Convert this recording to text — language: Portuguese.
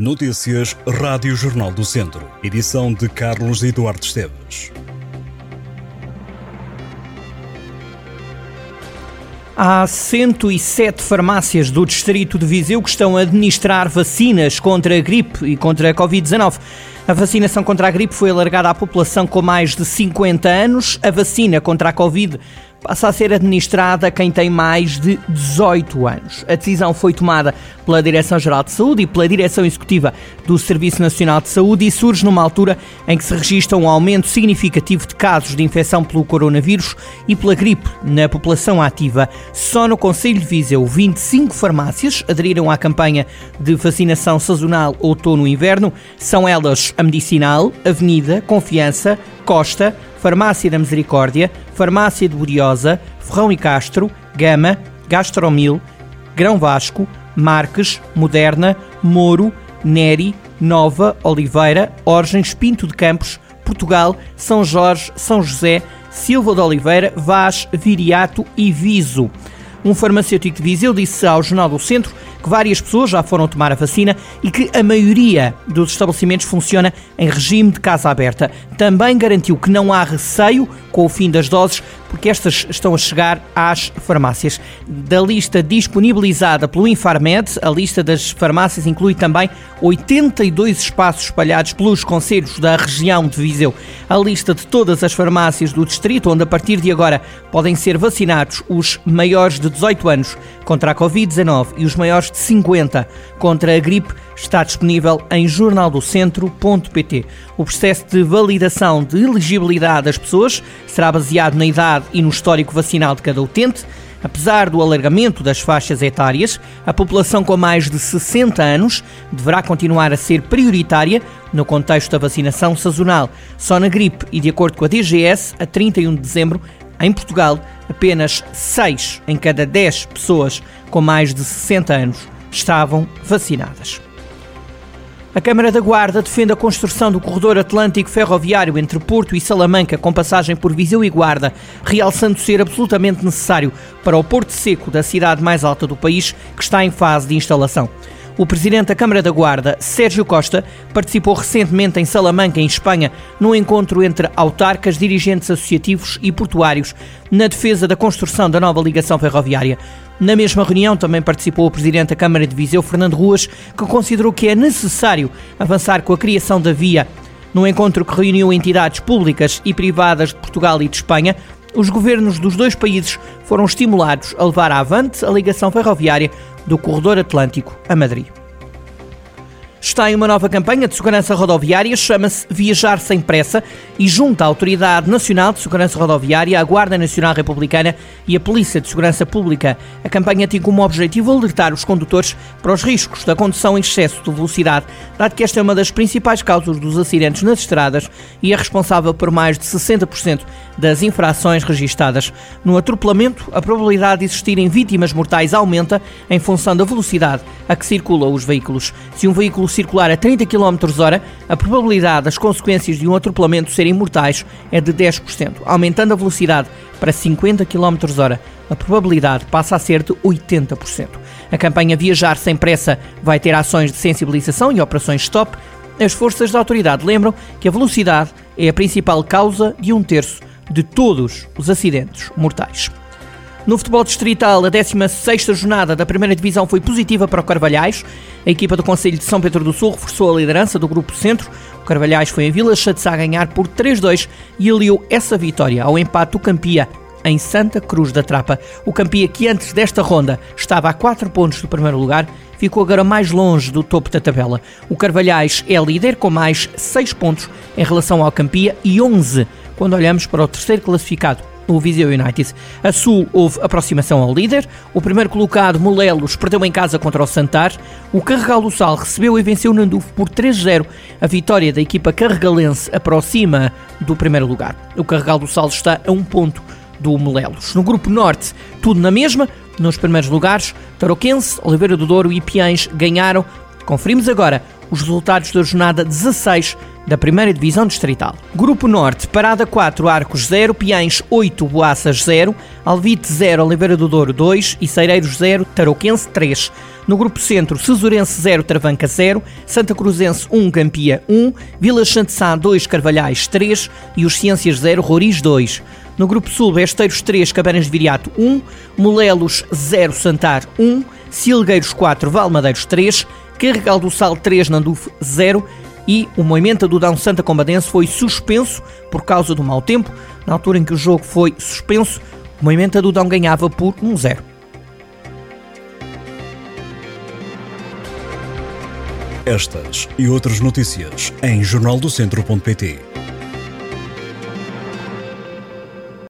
Notícias Rádio Jornal do Centro. Edição de Carlos Eduardo Esteves. Há 107 farmácias do distrito de Viseu que estão a administrar vacinas contra a gripe e contra a Covid-19. A vacinação contra a gripe foi alargada à população com mais de 50 anos. A vacina contra a Covid passa a ser administrada a quem tem mais de 18 anos. A decisão foi tomada pela Direção-Geral de Saúde e pela Direção Executiva do Serviço Nacional de Saúde e surge numa altura em que se registra um aumento significativo de casos de infecção pelo coronavírus e pela gripe na população ativa. Só no Conselho de Viseu, 25 farmácias aderiram à campanha de vacinação sazonal outono-inverno. São elas a Medicinal, Avenida, Confiança, Costa, Farmácia da Misericórdia, Farmácia de Buriosa, Ferrão e Castro, Gama, Gastromil, Grão Vasco, Marques, Moderna, Moro, Neri, Nova, Oliveira, Orgens, Pinto de Campos, Portugal, São Jorge, São José, Silva de Oliveira, Vaz, Viriato e Viso. Um farmacêutico de Viseu disse ao Jornal do Centro que várias pessoas já foram tomar a vacina e que a maioria dos estabelecimentos funciona em regime de casa aberta. Também garantiu que não há receio com o fim das doses, porque estas estão a chegar às farmácias. Da lista disponibilizada pelo Infarmed, a lista das farmácias inclui também 82 espaços espalhados pelos conselhos da região de Viseu. A lista de todas as farmácias do distrito, onde a partir de agora podem ser vacinados os maiores de 18 anos contra a Covid-19 e os maiores de 50 contra a gripe está disponível em jornaldocentro.pt. O processo de validação de elegibilidade das pessoas será baseado na idade e no histórico vacinal de cada utente. Apesar do alargamento das faixas etárias, a população com mais de 60 anos deverá continuar a ser prioritária no contexto da vacinação sazonal. Só na gripe e de acordo com a DGS, a 31 de dezembro, em Portugal, apenas 6 em cada 10 pessoas com mais de 60 anos estavam vacinadas. A Câmara da Guarda defende a construção do corredor atlântico ferroviário entre Porto e Salamanca, com passagem por Viseu e Guarda, realçando ser absolutamente necessário para o Porto Seco da cidade mais alta do país, que está em fase de instalação. O presidente da Câmara da Guarda, Sérgio Costa, participou recentemente em Salamanca, em Espanha, num encontro entre autarcas, dirigentes associativos e portuários, na defesa da construção da nova ligação ferroviária. Na mesma reunião também participou o presidente da Câmara de Viseu, Fernando Ruas, que considerou que é necessário avançar com a criação da via. No encontro que reuniu entidades públicas e privadas de Portugal e de Espanha, os governos dos dois países foram estimulados a levar avante a ligação ferroviária do Corredor Atlântico a Madrid. Uma nova campanha de segurança rodoviária, chama-se Viajar Sem Pressa e junta a Autoridade Nacional de Segurança Rodoviária, a Guarda Nacional Republicana e a Polícia de Segurança Pública. A campanha tem como objetivo alertar os condutores para os riscos da condução em excesso de velocidade, dado que esta é uma das principais causas dos acidentes nas estradas e é responsável por mais de 60% das infrações registadas. No atropelamento, a probabilidade de existirem vítimas mortais aumenta em função da velocidade a que circulam os veículos. Se um veículo circular a 30 km hora, a probabilidade das consequências de um atropelamento serem mortais é de 10%. Aumentando a velocidade para 50 km hora, a probabilidade passa a ser de 80%. A campanha Viajar Sem Pressa vai ter ações de sensibilização e operações stop. As forças da autoridade lembram que a velocidade é a principal causa de um terço de todos os acidentes mortais. No futebol distrital, a 16ª jornada da primeira divisão foi positiva para o Carvalhais. A equipa do Conselho de São Pedro do Sul reforçou a liderança do Grupo Centro. O Carvalhais foi em Vila Chatzá a ganhar por 3-2 e aliou essa vitória ao empate do Campia em Santa Cruz da Trapa. O Campia, que antes desta ronda estava a 4 pontos do primeiro lugar, ficou agora mais longe do topo da tabela. O Carvalhais é líder com mais 6 pontos em relação ao Campia e 11 quando olhamos para o terceiro classificado, o Viseu United. A Sul houve aproximação ao líder. O primeiro colocado, Molelos, perdeu em casa contra o Santar. O Carregal do Sal recebeu e venceu o Nandufo por 3-0. A vitória da equipa carregalense aproxima do primeiro lugar. O Carregal do Sal está a um ponto do Molelos. No grupo Norte, tudo na mesma. Nos primeiros lugares, Tarouquense, Oliveira do Douro e Piães ganharam. Conferimos agora os resultados da jornada 16 da primeira divisão distrital. Grupo Norte, Parada 4, Arcos 0, Piães 8, Boaças 0, Alvite 0, Oliveira do Douro 2 e Cereiros 0, Tarouquense 3. No grupo Centro, Cesurense 0, Travanca 0, Santa Cruzense 1, Campia 1, Vila Santissá 2, Carvalhais 3 e os Ciências 0, Roriz 2. No grupo Sul, Besteiros 3, Cabanas de Viriato 1, Molelos 0, Santar 1, Silgueiros 4, Valmadeiros 3, Carregal do Sal 3, Nandufo 0 e o Moimenta do Dão Santa Combadense foi suspenso por causa do mau tempo. Na altura em que o jogo foi suspenso, o Moimenta do Dão ganhava por 1-0. Estas e outras notícias em jornaldocentro.pt